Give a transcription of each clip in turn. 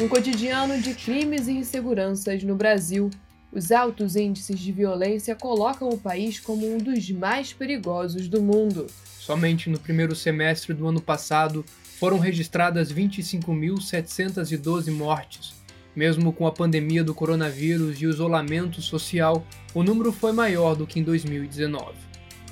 Um cotidiano de crimes e inseguranças no Brasil. Os altos índices de violência colocam o país como um dos mais perigosos do mundo. Somente no primeiro semestre do ano passado foram registradas 25.712 mortes. Mesmo com a pandemia do coronavírus e o isolamento social, o número foi maior do que em 2019.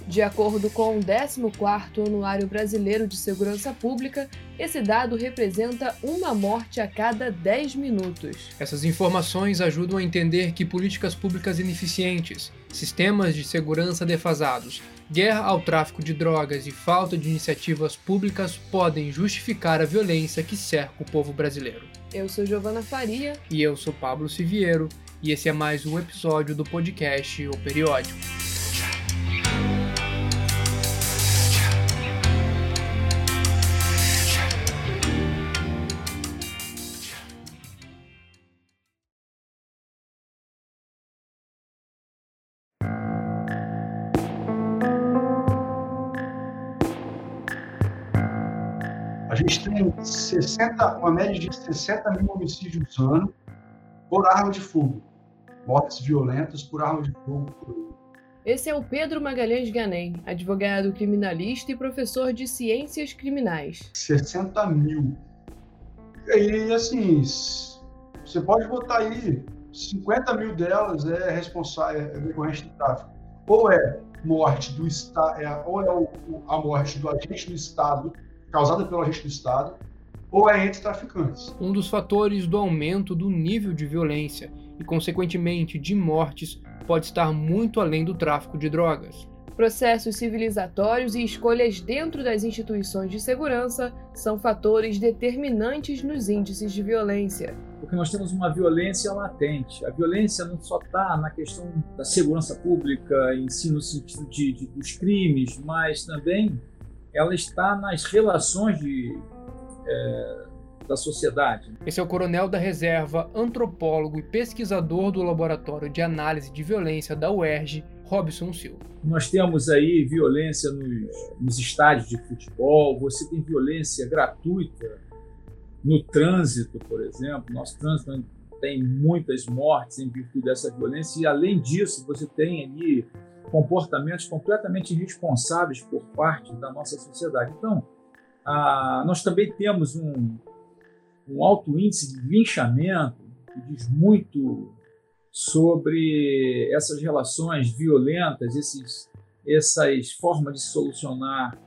De acordo com o 14º Anuário Brasileiro de Segurança Pública, esse dado representa uma morte a cada 10 minutos. Essas informações ajudam a entender que políticas públicas ineficientes, sistemas de segurança defasados, guerra ao tráfico de drogas e falta de iniciativas públicas podem justificar a violência que cerca o povo brasileiro. Eu sou Giovana Faria. E eu sou Pablo Siviero, e esse é mais um episódio do podcast O Periódico. Tem 60, uma média de 60 mil homicídios ano por arma de fogo. Mortes violentas por arma de fogo. Esse é o Pedro Magalhães Ganem, advogado criminalista e professor de ciências criminais. 60 mil. E assim, você pode botar aí 50 mil delas é responsável, é decorrente do tráfico. Ou é morte do Estado, é, ou é o, a morte do agente do Estado causada pelo agente do Estado ou é entre traficantes. Um dos fatores do aumento do nível de violência e, consequentemente, de mortes pode estar muito além do tráfico de drogas. Processos civilizatórios e escolhas dentro das instituições de segurança são fatores determinantes nos índices de violência. Porque nós temos uma violência latente. A violência não só está na questão da segurança pública em si, no sentido de, de, dos crimes, mas também ela está nas relações de, é, da sociedade. Esse é o coronel da reserva, antropólogo e pesquisador do Laboratório de Análise de Violência da UERJ, Robson Silva. Nós temos aí violência nos, nos estádios de futebol, você tem violência gratuita no trânsito, por exemplo. Nosso trânsito tem muitas mortes em virtude dessa violência, e além disso, você tem ali comportamentos completamente irresponsáveis por parte da nossa sociedade. Então, a, nós também temos um, um alto índice de linchamento, que diz muito sobre essas relações violentas, esses, essas formas de solucionar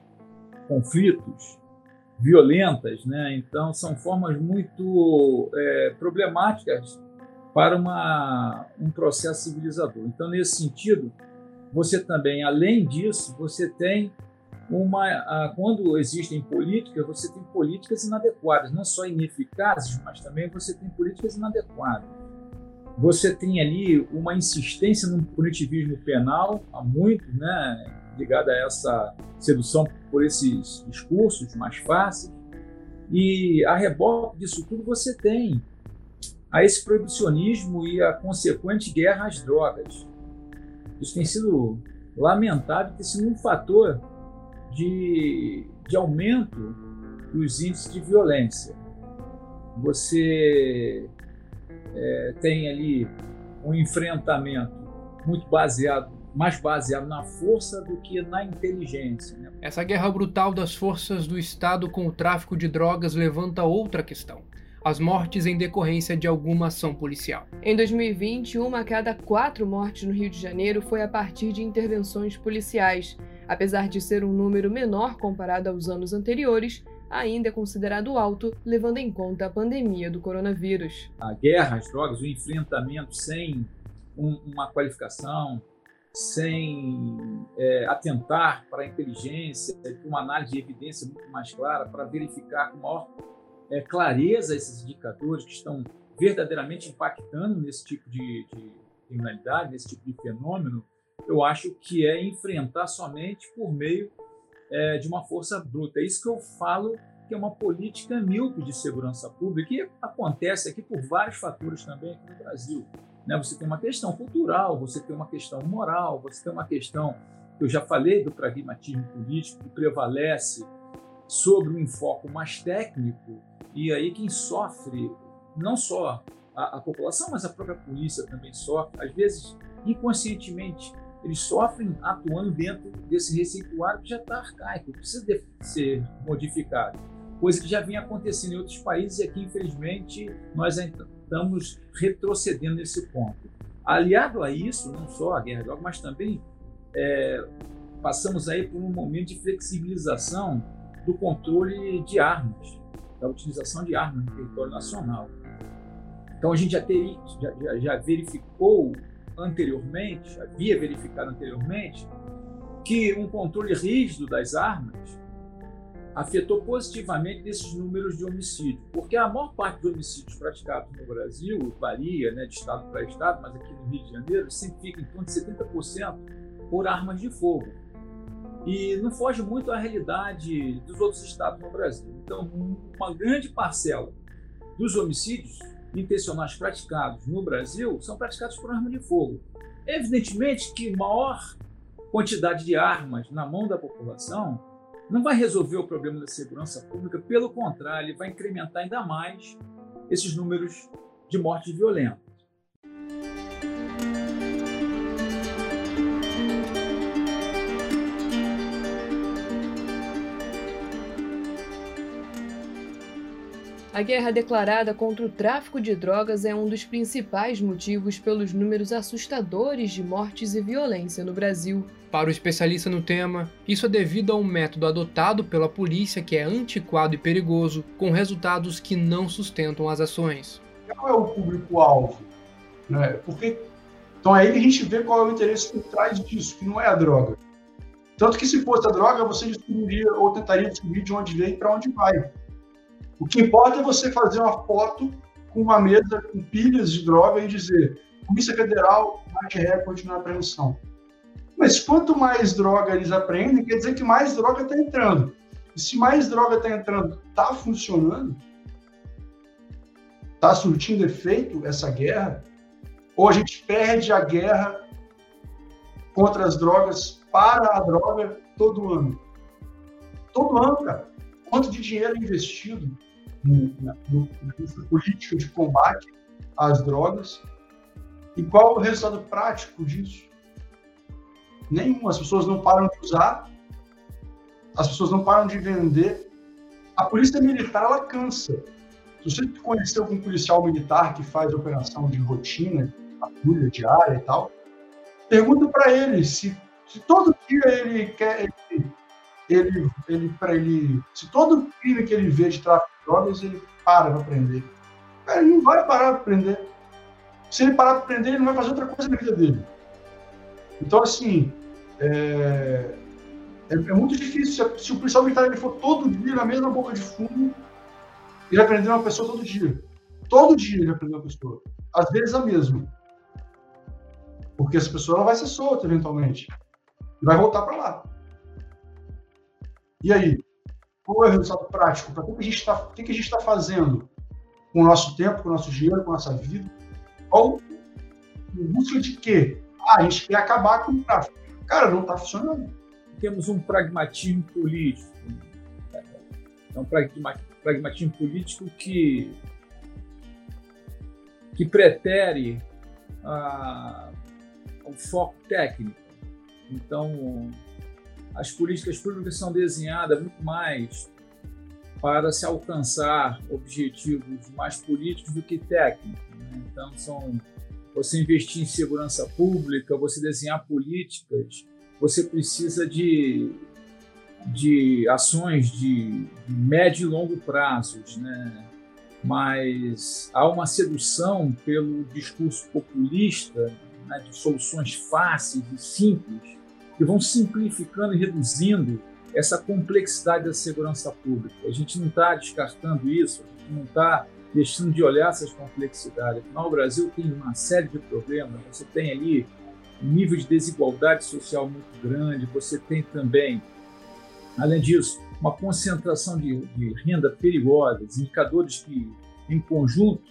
conflitos violentas, né? Então são formas muito é, problemáticas para uma, um processo civilizador. Então nesse sentido você também, além disso, você tem uma. Quando existem políticas, você tem políticas inadequadas, não só ineficazes, mas também você tem políticas inadequadas. Você tem ali uma insistência no punitivismo penal, há muito, né, ligada a essa sedução por esses discursos mais fáceis. E a reboque disso tudo você tem a esse proibicionismo e a consequente guerra às drogas. Isso tem sido lamentável, tem sido um fator de, de aumento dos índices de violência. Você é, tem ali um enfrentamento muito baseado, mais baseado na força do que na inteligência. Né? Essa guerra brutal das forças do Estado com o tráfico de drogas levanta outra questão as mortes em decorrência de alguma ação policial. Em 2020, uma a cada quatro mortes no Rio de Janeiro foi a partir de intervenções policiais. Apesar de ser um número menor comparado aos anos anteriores, ainda é considerado alto, levando em conta a pandemia do coronavírus. A guerra às drogas, o enfrentamento sem um, uma qualificação, sem é, atentar para a inteligência, para uma análise de evidência muito mais clara, para verificar com maior é, clareza esses indicadores que estão verdadeiramente impactando nesse tipo de, de criminalidade, nesse tipo de fenômeno, eu acho que é enfrentar somente por meio é, de uma força bruta. É isso que eu falo que é uma política míope de segurança pública e acontece aqui por vários fatores também aqui no Brasil. Né? Você tem uma questão cultural, você tem uma questão moral, você tem uma questão, eu já falei do pragmatismo político que prevalece sobre um enfoque mais técnico e aí quem sofre não só a, a população, mas a própria polícia também sofre. Às vezes, inconscientemente, eles sofrem atuando dentro desse receituário que já está arcaico, precisa de ser modificado. Coisa que já vinha acontecendo em outros países e aqui, infelizmente, nós estamos retrocedendo nesse ponto. Aliado a isso, não só a guerra de drogas, mas também é, passamos aí por um momento de flexibilização do controle de armas, da utilização de armas no território nacional. Então a gente já, ter, já, já verificou anteriormente, havia verificado anteriormente, que um controle rígido das armas afetou positivamente esses números de homicídio, porque a maior parte dos homicídios praticados no Brasil varia né, de estado para estado, mas aqui no Rio de Janeiro sempre fica em torno de 70% por armas de fogo. E não foge muito à realidade dos outros estados no Brasil. Então, uma grande parcela dos homicídios intencionais praticados no Brasil são praticados por arma de fogo. Evidentemente que maior quantidade de armas na mão da população não vai resolver o problema da segurança pública, pelo contrário, ele vai incrementar ainda mais esses números de mortes violentas. A guerra declarada contra o tráfico de drogas é um dos principais motivos pelos números assustadores de mortes e violência no Brasil. Para o especialista no tema, isso é devido a um método adotado pela polícia que é antiquado e perigoso, com resultados que não sustentam as ações. Qual é o público-alvo? Né? Porque então é aí que a gente vê qual é o interesse por trás disso, que não é a droga. Tanto que se fosse a droga, você descobriria ou tentaria descobrir de onde veio e para onde vai. O que importa é você fazer uma foto com uma mesa com pilhas de droga e dizer: Polícia Federal bate recorde na apreensão. Mas quanto mais droga eles apreendem, quer dizer que mais droga está entrando. E se mais droga está entrando, está funcionando? Está surtindo efeito essa guerra? Ou a gente perde a guerra contra as drogas para a droga todo ano? Todo ano, cara. Quanto de dinheiro é investido no, no, político de combate às drogas. E qual o resultado prático disso? Nenhum. As pessoas não param de usar, as pessoas não param de vender. A polícia militar, ela cansa. Se você conhecer algum policial militar que faz operação de rotina, patrulha diária e tal, pergunta para ele se, se todo dia ele quer, ele, ele, ele ele, se todo crime que ele vê de tráfico drogas, ele para para aprender. Ele não vai parar para aprender. Se ele parar para aprender, ele não vai fazer outra coisa na vida dele. Então, assim, é, é, é muito difícil. Se, se, o policial militar ele for todo dia na mesma boca de fundo, ele aprender uma pessoa todo dia. Todo dia ele aprender uma pessoa. Às vezes a mesma. Porque essa pessoa ela vai ser solta eventualmente. E vai voltar para lá. E aí? Qual é o resultado prático? Para que está, o que a gente está fazendo com o nosso tempo, com o nosso dinheiro, com a nossa vida? Ou em busca de quê? Ah, a gente quer acabar com o tráfico. Cara, não está funcionando. Temos um pragmatismo político. É um pragmatismo político que, que pretere ah, o foco técnico. Então, as políticas públicas são desenhadas muito mais para se alcançar objetivos mais políticos do que técnicos. Né? Então, são você investir em segurança pública, você desenhar políticas, você precisa de, de ações de, médio e longo prazos, né? mas há uma sedução pelo discurso populista né, de soluções fáceis e simples que vão simplificando e reduzindo essa complexidade da segurança pública. A gente não está descartando isso, a gente não está deixando de olhar essas complexidades. Afinal, o Brasil tem uma série de problemas. Você tem ali um nível de desigualdade social muito grande, você tem também, além disso, uma concentração de, de renda perigosa, indicadores que, em conjunto,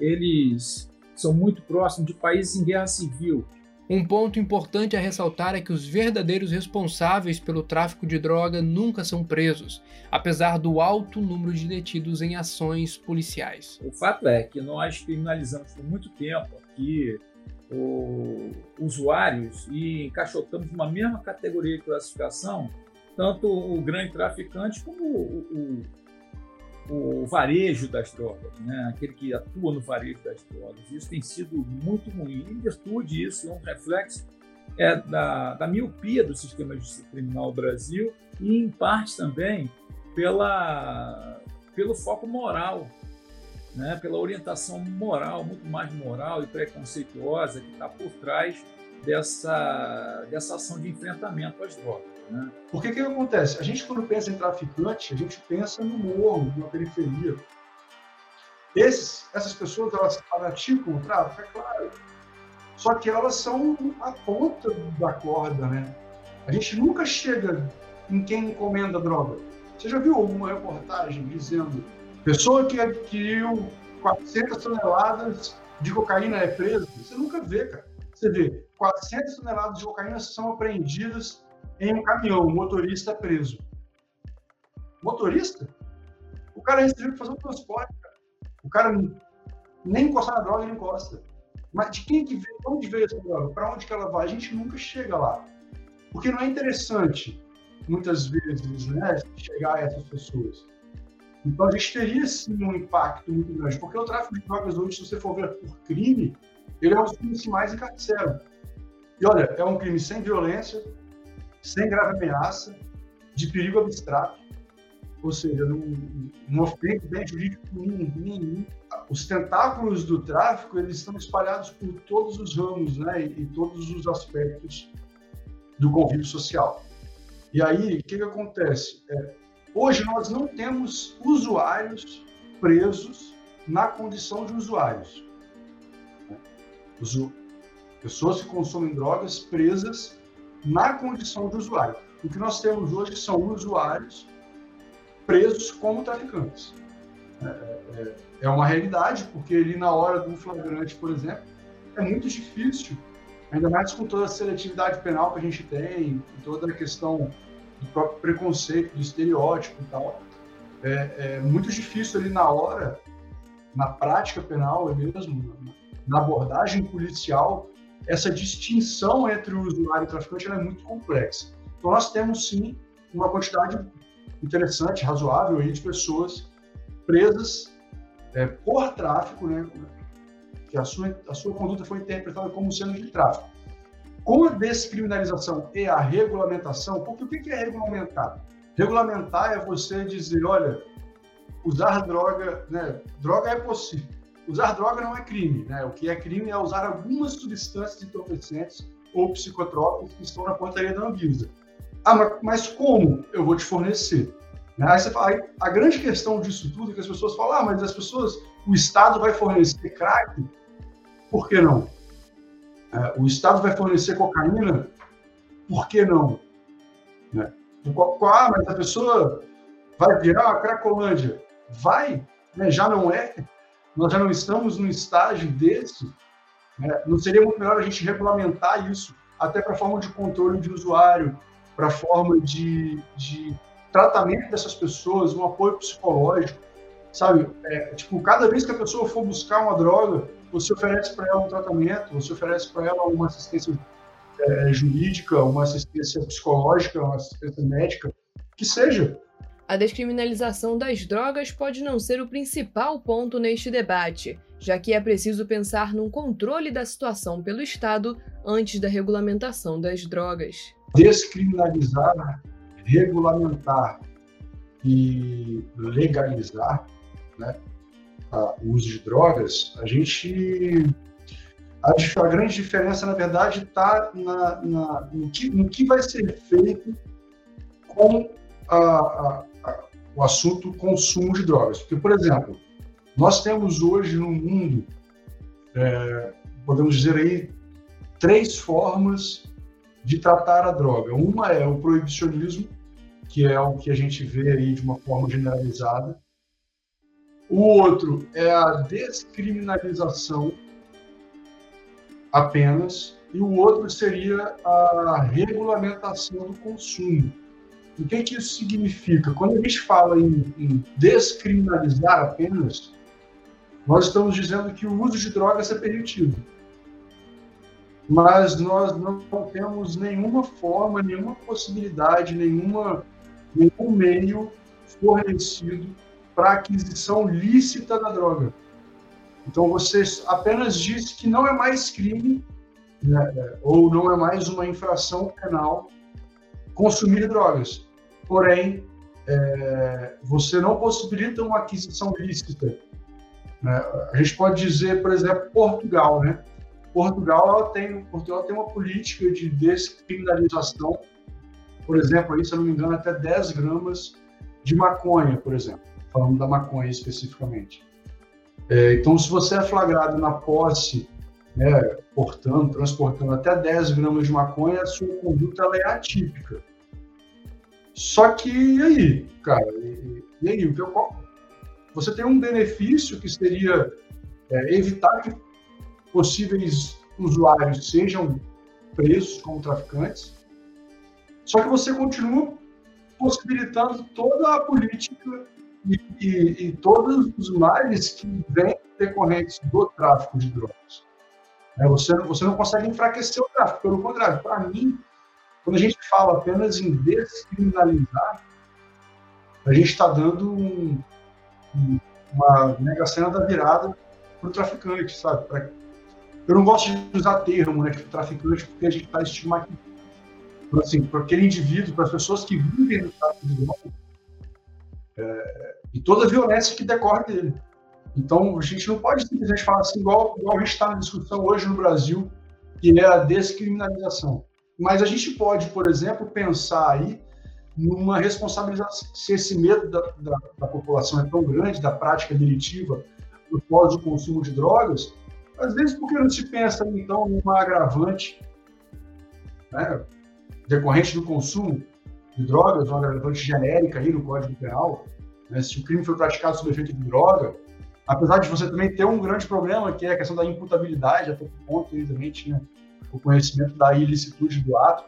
eles são muito próximos de países em guerra civil, Um ponto importante a ressaltar é que os verdadeiros responsáveis pelo tráfico de droga nunca são presos, apesar do alto número de detidos em ações policiais. O fato é que nós criminalizamos por muito tempo aqui o, usuários e encaixotamos uma mesma categoria de classificação tanto o grande traficante como o, o, o varejo das drogas, né? aquele que atua no varejo das drogas. Isso tem sido muito ruim. Em virtude disso, é um reflexo é, da, da miopia do sistema de justiça criminal Brasil e, em parte, também pela, pelo foco moral né, pela orientação moral, muito mais moral e preconceituosa que está por trás dessa, dessa ação de enfrentamento às drogas. Né? Porque o que acontece? A gente, quando pensa em traficante, a gente pensa no morro, na periferia. Esses, essas pessoas, elas praticam o tráfico, é claro. Só que elas são a ponta da corda, né? A gente nunca chega em quem encomenda droga. Você já viu alguma reportagem dizendo Pessoa que adquiriu 400 toneladas de cocaína é presa? Você nunca vê, cara. Você vê, 400 toneladas de cocaína são apreendidas em um caminhão, o motorista preso. Motorista? O cara recebeu para fazer o transporte, cara. O cara nem encostar na droga, ele encosta. Mas de quem que veio? De onde veio essa droga? Para onde que ela vai? A gente nunca chega lá. Porque não é interessante, muitas vezes, né, chegar a essas pessoas. Então a gente teria sim um impacto muito grande, porque o tráfico de drogas hoje, se você for ver por crime, ele é um dos crimes que mais encarceram. E olha, é um crime sem violência, sem grave ameaça, de perigo abstrato, ou seja, não, não ofende bem jurídico nenhum. Os tentáculos do tráfico eles estão espalhados por todos os ramos, né, e, e todos os aspectos do convívio social. E aí, o que, que acontece? É, Hoje nós não temos usuários presos na condição de usuários. Pessoas que consomem drogas presas na condição de usuário. O que nós temos hoje são usuários presos como traficantes. É, é, é uma realidade, porque ali na hora do flagrante, por exemplo, é muito difícil, ainda mais com toda a seletividade penal que a gente tem, toda a questão do próprio preconceito, do estereótipo e tal. É, é muito difícil ali na hora, na prática penal mesmo, na abordagem policial, essa distinção entre o usuário e o traficante é muito complexa. Então nós temos sim uma quantidade interessante, razoável aí de pessoas presas é, por tráfico, né, que a sua, a sua conduta foi interpretada como sendo de tráfico. Com a descriminalização e a regulamentação, porque o que é regulamentar? Regulamentar é você dizer, olha, usar droga, né? Droga é possível. Usar droga não é crime, né? O que é crime é usar algumas substâncias entorpecentes ou psicotrópicos que estão na portaria da Anvisa. Ah, mas como eu vou te fornecer? Né? Aí você fala, a grande questão disso tudo é que as pessoas falam, ah, mas as pessoas, o Estado vai fornecer crack? Por que não? É, o Estado vai fornecer cocaína, por que não? Né? Ah, mas a pessoa vai virar uma cracolândia. Vai, né? já não é. Nós já não estamos num estágio desse. Né? Não seria muito melhor a gente regulamentar isso, até para a forma de controle de usuário, para a forma de, de tratamento dessas pessoas, um apoio psicológico, sabe? É, tipo, cada vez que a pessoa for buscar uma droga, você oferece para ela um tratamento, você oferece para ela uma assistência é, jurídica, uma assistência psicológica, uma assistência médica, que seja. A descriminalização das drogas pode não ser o principal ponto neste debate, já que é preciso pensar num controle da situação pelo Estado antes da regulamentação das drogas. Descriminalizar, regulamentar e legalizar né, o uso de drogas, a gente. A, a grande diferença, na verdade, está na, na, no, que, no que vai ser feito com a, a, o assunto consumo de drogas. Porque, por exemplo, nós temos hoje no mundo, é, podemos dizer aí, três formas de tratar a droga. Uma é o proibicionismo, que é o que a gente vê aí de uma forma generalizada. O outro é a descriminalização apenas. e o outro seria a regulamentação do consumo. O que, que isso significa? Quando a gente fala em, em descriminalizar apenas, nós estamos dizendo que o uso de drogas é permitido. Mas nós não temos nenhuma forma, nenhuma possibilidade, nenhuma, nenhum meio fornecido para aquisição lícita da droga. Então você apenas diz que não é mais crime né, ou não é mais uma infração penal consumir drogas. Porém, é, você não possibilita uma aquisição lícita. Né? A gente pode dizer, por exemplo, Portugal, né? Portugal tem, Portugal tem uma política de descriminalização, por exemplo, aí, se eu não me engano, até 10 gramas de maconha, por exemplo, falando da maconha especificamente. É, então, se você é flagrado na posse, né, portando, transportando até 10 gramas de maconha, a sua conduta é atípica. Só que, e aí, cara? E, e aí? Você tem um benefício que seria é, evitar que possíveis usuários sejam presos como traficantes, só que você continua possibilitando toda a política e, e, e todos os males que vêm decorrentes do tráfico de drogas. É, você, você não consegue enfraquecer o tráfico, pelo contrário, para mim, quando a gente fala apenas em descriminalizar, a gente está dando um, um, uma negação da virada para o traficante, sabe? Pra, eu não gosto de usar termo, né, tipo traficante, porque a gente está estigmatizando. Então, assim, para aquele indivíduo, para as pessoas que vivem no tráfico de drogas, é, e toda a violência que decorre dele. Então, a gente não pode simplesmente falar assim, igual, igual a gente está na discussão hoje no Brasil, que é a descriminalização. Mas a gente pode, por exemplo, pensar aí numa responsabilização, se esse medo da, da, da população é tão grande, da prática delitiva, do pós do consumo de drogas, às vezes, por que não se pensa, então, numa agravante né, decorrente do consumo de drogas, uma agravante genérica aí no Código Penal? Né, se o crime foi praticado sob efeito de droga, apesar de você também ter um grande problema, que é a questão da imputabilidade, até que ponto também tinha o conhecimento da ilicitude do ato.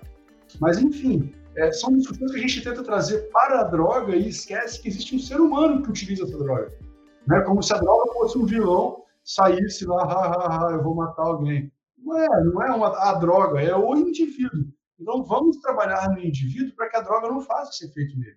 Mas, enfim, é, são discussões que a gente tenta trazer para a droga e esquece que existe um ser humano que utiliza essa droga. Né? Como se a droga fosse um vilão saísse lá, ha, ha, ha, eu vou matar alguém. Não é, não é uma, a droga, é o indivíduo. Então vamos trabalhar no indivíduo para que a droga não faça esse efeito nele.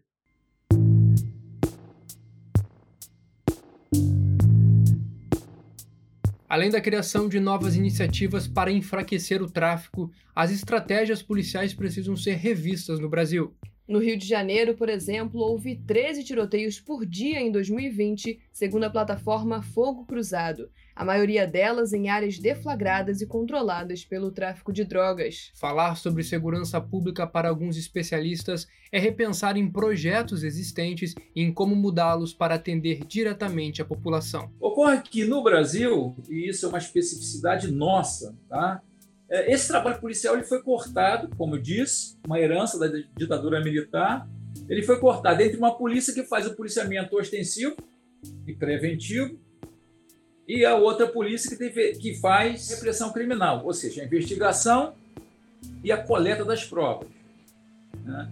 Além da criação de novas iniciativas para enfraquecer o tráfico, as estratégias policiais precisam ser revistas no Brasil. No Rio de Janeiro, por exemplo, houve 13 tiroteios por dia em 2020, segundo a plataforma Fogo Cruzado, a maioria delas em áreas deflagradas e controladas pelo tráfico de drogas. Falar sobre segurança pública para alguns especialistas é repensar em projetos existentes e em como mudá-los para atender diretamente a população. Ocorre que no Brasil, e isso é uma especificidade nossa, tá? É, esse trabalho policial ele foi cortado, como eu disse, uma herança da ditadura militar. Ele foi cortado entre uma polícia que faz o policiamento ostensivo e preventivo e a outra polícia que, tem, que faz repressão criminal, ou seja, a investigação e a coleta das provas. Né?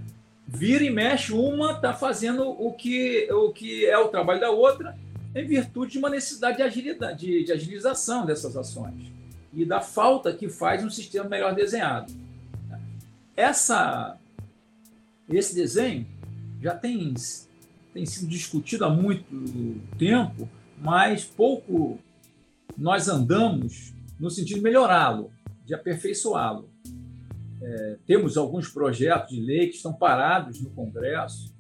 Vira e mexe, uma está fazendo o que, o que é o trabalho da outra, em virtude de uma necessidade de, agilidade, de, de agilização dessas ações e da falta que faz um sistema melhor desenhado. Essa, esse desenho já tem, tem sido discutido há muito tempo, mas pouco nós andamos no sentido de melhorá-lo, de aperfeiçoá-lo. É, temos alguns projetos de lei que estão parados no Congresso.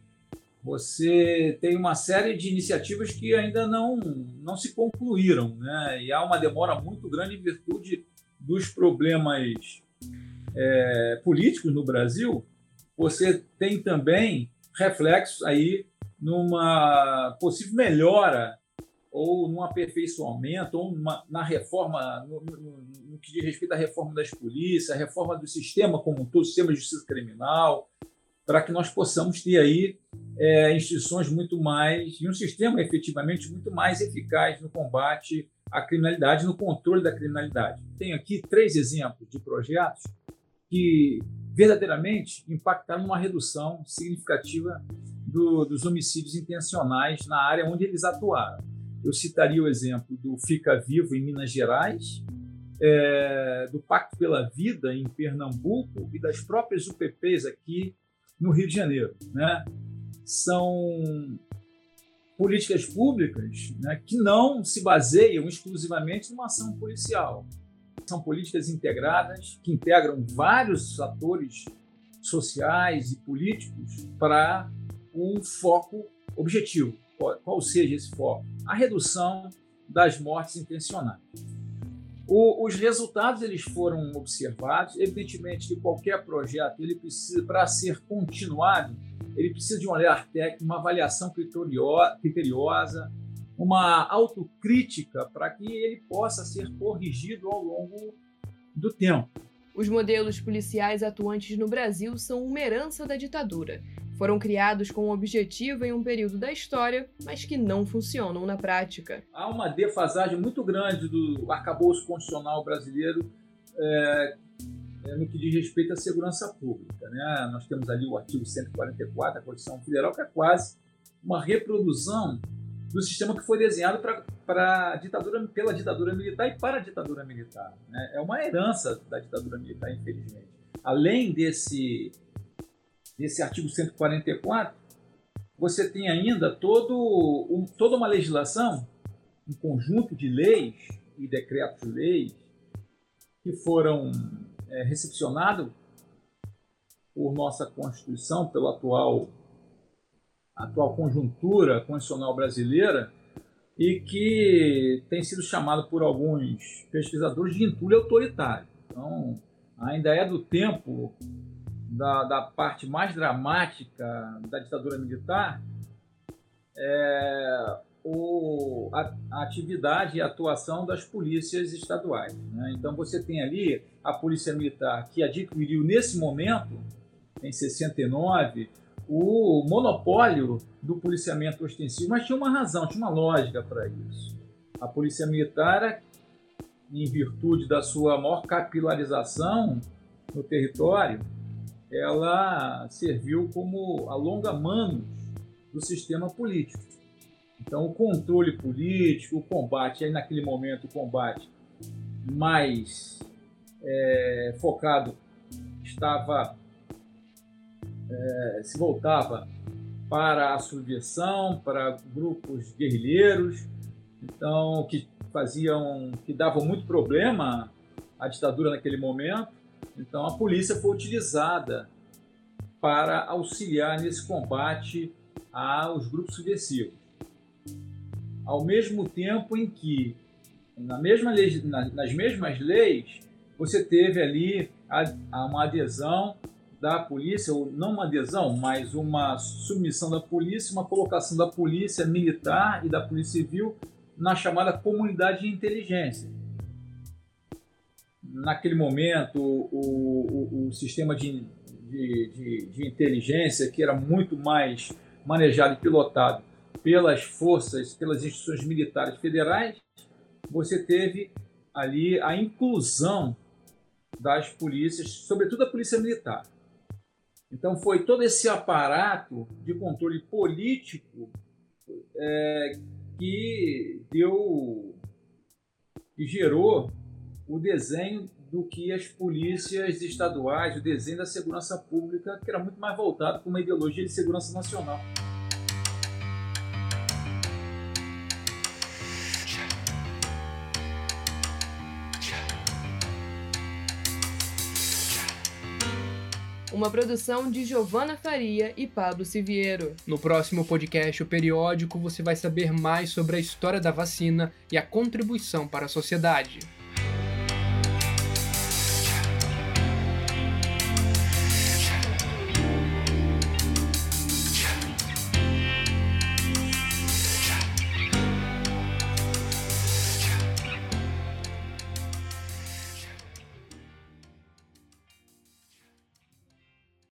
Você tem uma série de iniciativas que ainda não, não se concluíram, né? e há uma demora muito grande em virtude dos problemas é, políticos no Brasil. Você tem também reflexos aí numa possível melhora ou num aperfeiçoamento, ou numa, na reforma, no, no, no, que diz respeito à reforma das polícias, a reforma do sistema como um todo, sistema de justiça criminal, para que nós possamos ter aí é, instituições muito mais, e um sistema efetivamente muito mais eficaz no combate a criminalidade, no controle da criminalidade. Tenho aqui três exemplos de projetos que verdadeiramente impactaram numa redução significativa do, dos homicídios intencionais na área onde eles atuaram. Eu citaria o exemplo do Fica Vivo em Minas Gerais, é, do Pacto pela Vida em Pernambuco e das próprias UPPs aqui no Rio de Janeiro. Né? São políticas públicas né, que não se baseiam exclusivamente numa ação policial. São políticas integradas que integram vários atores sociais e políticos para um foco objetivo. Qual seja esse foco? A redução das mortes intencionais. O, os resultados eles foram observados. Evidentemente que qualquer projeto ele precisa, para ser continuado, ele precisa de um olhar técnico, uma avaliação criteriosa, uma autocrítica para que ele possa ser corrigido ao longo do tempo. Os modelos policiais atuantes no Brasil são uma herança da ditadura. Foram criados com um objetivo em um período da história, mas que não funcionam na prática. Há uma defasagem muito grande do arcabouço constitucional brasileiro é, é, no que diz respeito à segurança pública. Né? Nós temos ali o artigo 144 da Constituição Federal, que é quase uma reprodução do sistema que foi desenhado para ditadura, pela ditadura militar e para a ditadura militar. Né? É uma herança da ditadura militar, infelizmente. Além desse, desse artigo 144, você tem ainda todo, um, toda uma legislação, um conjunto de leis e decretos-leis que foram é, recepcionados por nossa Constituição, pela atual atual conjuntura constitucional brasileira e que tem sido chamado por alguns pesquisadores de entulho autoritário. Então, ainda é do tempo da, da parte mais dramática da ditadura militar, é, o, a, a, atividade e a atuação das polícias estaduais. Né? Então, você tem ali a Polícia Militar que adquiriu nesse momento, em 69, o monopólio do policiamento ostensivo, mas tinha uma razão, tinha uma lógica para isso. A polícia militar, em virtude da sua maior capilarização no território, ela serviu como alonga-manos do sistema político. Então, o controle político, o combate, aí naquele momento, o combate mais é, focado estava é, se voltava para a subversão, para grupos guerrilheiros, então que faziam, que davam muito problema à ditadura naquele momento. Então a polícia foi utilizada para auxiliar nesse combate aos grupos subversivos. Ao mesmo tempo em que, na mesma lei, nas mesmas leis, você teve ali uma adesão da polícia, ou não uma adesão, mas uma submissão da polícia, uma colocação da polícia militar e da polícia civil na chamada comunidade de inteligência. Naquele momento, o, o, o sistema de, de, de, de inteligência, que era muito mais manejado e pilotado pelas forças, pelas instituições militares federais, você teve ali a inclusão das polícias, sobretudo a polícia militar. Então foi todo esse aparato de controle político é, que deu, que gerou o desenho do que as polícias estaduais, o desenho da segurança pública, que era muito mais voltado para uma ideologia de segurança nacional. uma produção de Giovana Faria e Pablo Siviero. No próximo podcast, o periódico, você vai saber mais sobre a história da vacina e a contribuição para a sociedade.